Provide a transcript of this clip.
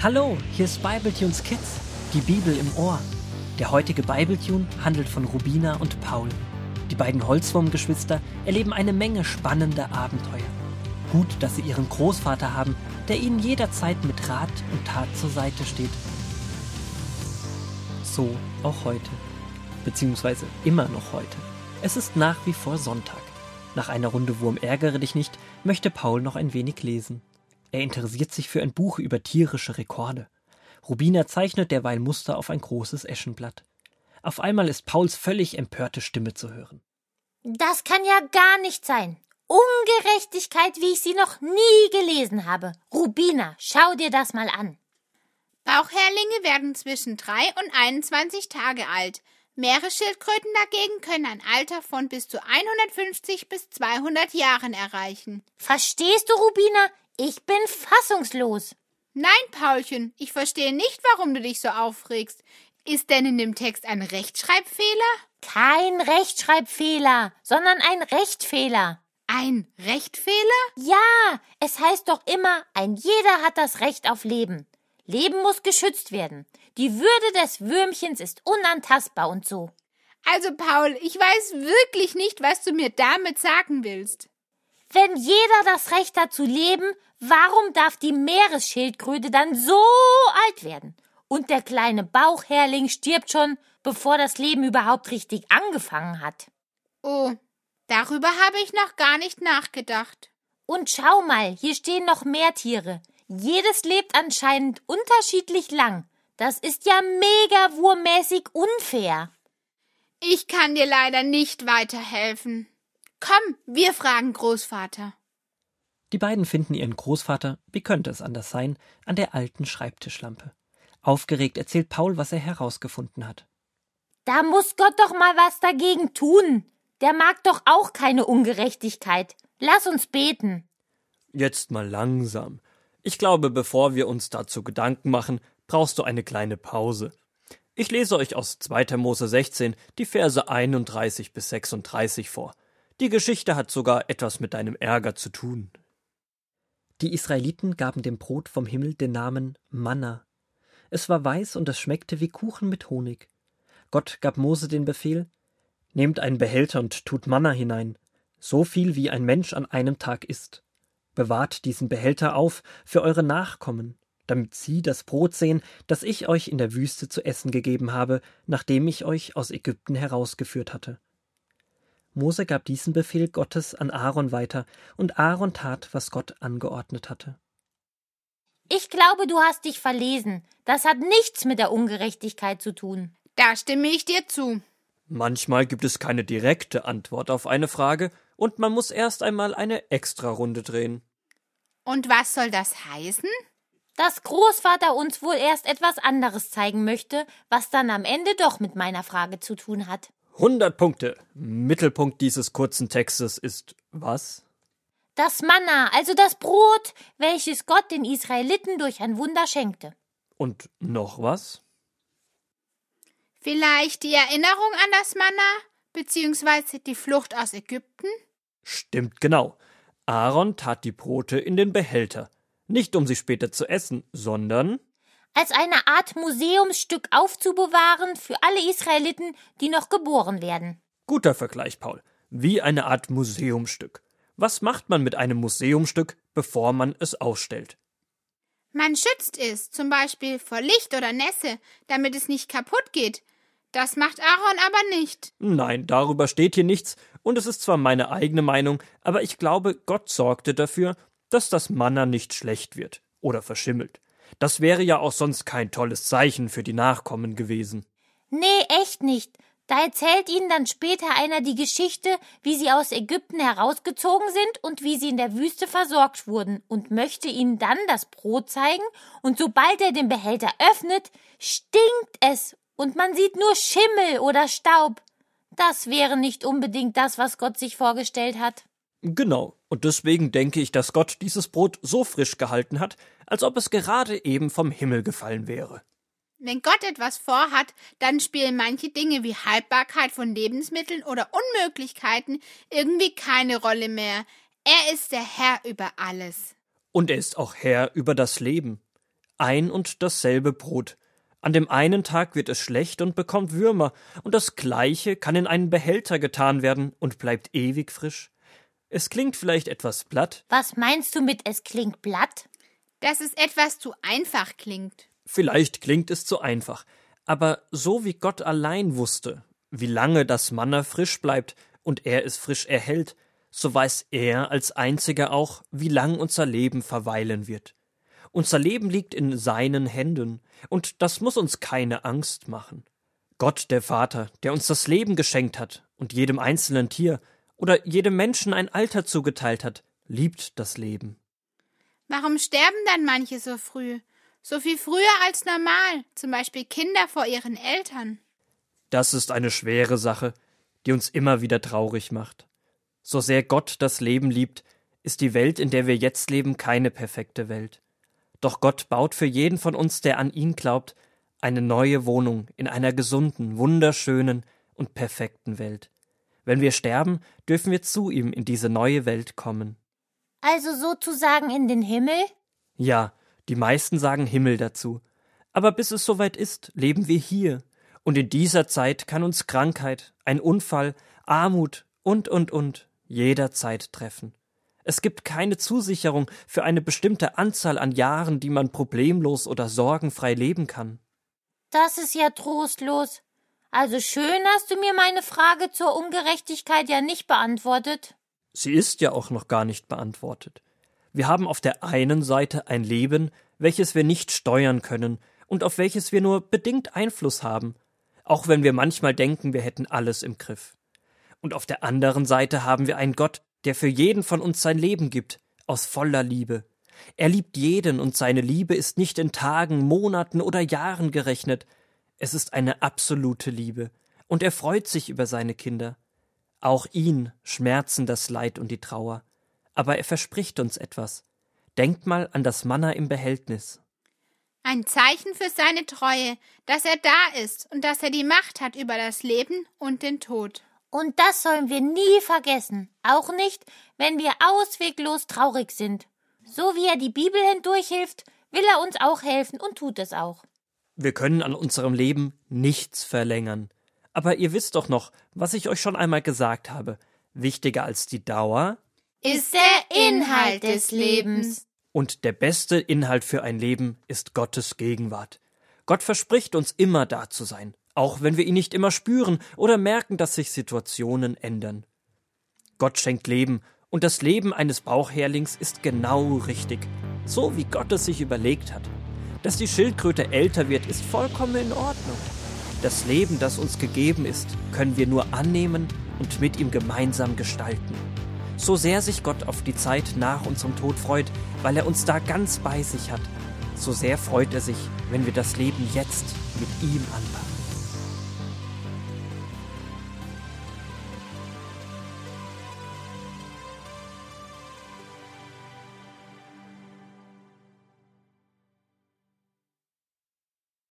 Hallo, hier ist Bibletunes Kids, die Bibel im Ohr. Der heutige Bibletune handelt von Rubina und Paul. Die beiden Holzwurmgeschwister erleben eine Menge spannender Abenteuer. Gut, dass sie ihren Großvater haben, der ihnen jederzeit mit Rat und Tat zur Seite steht. So auch heute. Beziehungsweise immer noch heute. Es ist nach wie vor Sonntag. Nach einer Runde Wurm ärgere dich nicht, möchte Paul noch ein wenig lesen. Er interessiert sich für ein Buch über tierische Rekorde. Rubina zeichnet derweil Muster auf ein großes Eschenblatt. Auf einmal ist Pauls völlig empörte Stimme zu hören. Das kann ja gar nicht sein. Ungerechtigkeit, wie ich sie noch nie gelesen habe. Rubina, schau dir das mal an. Bauchherlinge werden zwischen drei und 21 Tage alt. Meeresschildkröten dagegen können ein Alter von bis zu 150 bis 200 Jahren erreichen. Verstehst du, Rubina? Ich bin fassungslos. Nein, Paulchen, ich verstehe nicht, warum du dich so aufregst. Ist denn in dem Text ein Rechtschreibfehler? Kein Rechtschreibfehler, sondern ein Rechtfehler. Ein Rechtfehler? Ja, es heißt doch immer, ein jeder hat das Recht auf Leben. Leben muss geschützt werden. Die Würde des Würmchens ist unantastbar und so. Also, Paul, ich weiß wirklich nicht, was du mir damit sagen willst. Wenn jeder das Recht hat zu leben, warum darf die Meeresschildkröte dann so alt werden? Und der kleine Bauchherling stirbt schon, bevor das Leben überhaupt richtig angefangen hat. Oh, darüber habe ich noch gar nicht nachgedacht. Und schau mal, hier stehen noch mehr Tiere. Jedes lebt anscheinend unterschiedlich lang. Das ist ja mega wurmäßig unfair. Ich kann dir leider nicht weiterhelfen. Komm, wir fragen Großvater. Die beiden finden ihren Großvater, wie könnte es anders sein, an der alten Schreibtischlampe. Aufgeregt erzählt Paul, was er herausgefunden hat. Da muss Gott doch mal was dagegen tun. Der mag doch auch keine Ungerechtigkeit. Lass uns beten. Jetzt mal langsam. Ich glaube, bevor wir uns dazu Gedanken machen, brauchst du eine kleine Pause. Ich lese euch aus 2. Mose 16 die Verse 31 bis 36 vor. Die Geschichte hat sogar etwas mit deinem Ärger zu tun. Die Israeliten gaben dem Brot vom Himmel den Namen Manna. Es war weiß und es schmeckte wie Kuchen mit Honig. Gott gab Mose den Befehl: Nehmt einen Behälter und tut Manna hinein, so viel wie ein Mensch an einem Tag isst. Bewahrt diesen Behälter auf für eure Nachkommen, damit sie das Brot sehen, das ich euch in der Wüste zu essen gegeben habe, nachdem ich euch aus Ägypten herausgeführt hatte. Mose gab diesen Befehl Gottes an Aaron weiter, und Aaron tat, was Gott angeordnet hatte. Ich glaube, du hast dich verlesen. Das hat nichts mit der Ungerechtigkeit zu tun. Da stimme ich dir zu. Manchmal gibt es keine direkte Antwort auf eine Frage, und man muss erst einmal eine Extrarunde drehen. Und was soll das heißen? Dass Großvater uns wohl erst etwas anderes zeigen möchte, was dann am Ende doch mit meiner Frage zu tun hat. 100 Punkte. Mittelpunkt dieses kurzen Textes ist was? Das Manna, also das Brot, welches Gott den Israeliten durch ein Wunder schenkte. Und noch was? Vielleicht die Erinnerung an das Manna, beziehungsweise die Flucht aus Ägypten? Stimmt genau. Aaron tat die Brote in den Behälter. Nicht um sie später zu essen, sondern als eine Art Museumsstück aufzubewahren für alle Israeliten, die noch geboren werden. Guter Vergleich, Paul. Wie eine Art Museumsstück. Was macht man mit einem Museumstück, bevor man es ausstellt? Man schützt es, zum Beispiel vor Licht oder Nässe, damit es nicht kaputt geht. Das macht Aaron aber nicht. Nein, darüber steht hier nichts, und es ist zwar meine eigene Meinung, aber ich glaube, Gott sorgte dafür, dass das Manna nicht schlecht wird oder verschimmelt. Das wäre ja auch sonst kein tolles Zeichen für die Nachkommen gewesen. Nee, echt nicht. Da erzählt ihnen dann später einer die Geschichte, wie sie aus Ägypten herausgezogen sind und wie sie in der Wüste versorgt wurden und möchte ihnen dann das Brot zeigen und sobald er den Behälter öffnet, stinkt es und man sieht nur Schimmel oder Staub. Das wäre nicht unbedingt das, was Gott sich vorgestellt hat. Genau, und deswegen denke ich, dass Gott dieses Brot so frisch gehalten hat, als ob es gerade eben vom Himmel gefallen wäre. Wenn Gott etwas vorhat, dann spielen manche Dinge wie Haltbarkeit von Lebensmitteln oder Unmöglichkeiten irgendwie keine Rolle mehr. Er ist der Herr über alles. Und er ist auch Herr über das Leben. ein und dasselbe Brot. An dem einen Tag wird es schlecht und bekommt Würmer, und das gleiche kann in einen Behälter getan werden und bleibt ewig frisch. Es klingt vielleicht etwas platt. Was meinst du mit es klingt platt? Dass es etwas zu einfach klingt. Vielleicht klingt es zu einfach. Aber so wie Gott allein wusste, wie lange das Manna frisch bleibt und er es frisch erhält, so weiß er als einziger auch, wie lang unser Leben verweilen wird. Unser Leben liegt in seinen Händen, und das muss uns keine Angst machen. Gott, der Vater, der uns das Leben geschenkt hat und jedem einzelnen Tier oder jedem Menschen ein Alter zugeteilt hat, liebt das Leben. Warum sterben dann manche so früh? So viel früher als normal, zum Beispiel Kinder vor ihren Eltern. Das ist eine schwere Sache, die uns immer wieder traurig macht. So sehr Gott das Leben liebt, ist die Welt, in der wir jetzt leben, keine perfekte Welt. Doch Gott baut für jeden von uns, der an ihn glaubt, eine neue Wohnung in einer gesunden, wunderschönen und perfekten Welt. Wenn wir sterben, dürfen wir zu ihm in diese neue Welt kommen. Also sozusagen in den Himmel? Ja, die meisten sagen Himmel dazu. Aber bis es soweit ist, leben wir hier. Und in dieser Zeit kann uns Krankheit, ein Unfall, Armut und, und, und jederzeit treffen. Es gibt keine Zusicherung für eine bestimmte Anzahl an Jahren, die man problemlos oder sorgenfrei leben kann. Das ist ja trostlos. Also schön hast du mir meine Frage zur Ungerechtigkeit ja nicht beantwortet. Sie ist ja auch noch gar nicht beantwortet. Wir haben auf der einen Seite ein Leben, welches wir nicht steuern können und auf welches wir nur bedingt Einfluss haben, auch wenn wir manchmal denken, wir hätten alles im Griff. Und auf der anderen Seite haben wir einen Gott, der für jeden von uns sein Leben gibt, aus voller Liebe. Er liebt jeden und seine Liebe ist nicht in Tagen, Monaten oder Jahren gerechnet. Es ist eine absolute Liebe. Und er freut sich über seine Kinder. Auch ihn schmerzen das Leid und die Trauer. Aber er verspricht uns etwas. Denkt mal an das Manna im Behältnis. Ein Zeichen für seine Treue, dass er da ist und dass er die Macht hat über das Leben und den Tod. Und das sollen wir nie vergessen, auch nicht, wenn wir ausweglos traurig sind. So wie er die Bibel hindurchhilft, will er uns auch helfen und tut es auch. Wir können an unserem Leben nichts verlängern. Aber ihr wisst doch noch, was ich euch schon einmal gesagt habe. Wichtiger als die Dauer ist der Inhalt des Lebens. Und der beste Inhalt für ein Leben ist Gottes Gegenwart. Gott verspricht uns immer da zu sein auch wenn wir ihn nicht immer spüren oder merken, dass sich Situationen ändern. Gott schenkt Leben, und das Leben eines Bauchherlings ist genau richtig, so wie Gott es sich überlegt hat. Dass die Schildkröte älter wird, ist vollkommen in Ordnung. Das Leben, das uns gegeben ist, können wir nur annehmen und mit ihm gemeinsam gestalten. So sehr sich Gott auf die Zeit nach unserem Tod freut, weil er uns da ganz bei sich hat, so sehr freut er sich, wenn wir das Leben jetzt mit ihm anpacken.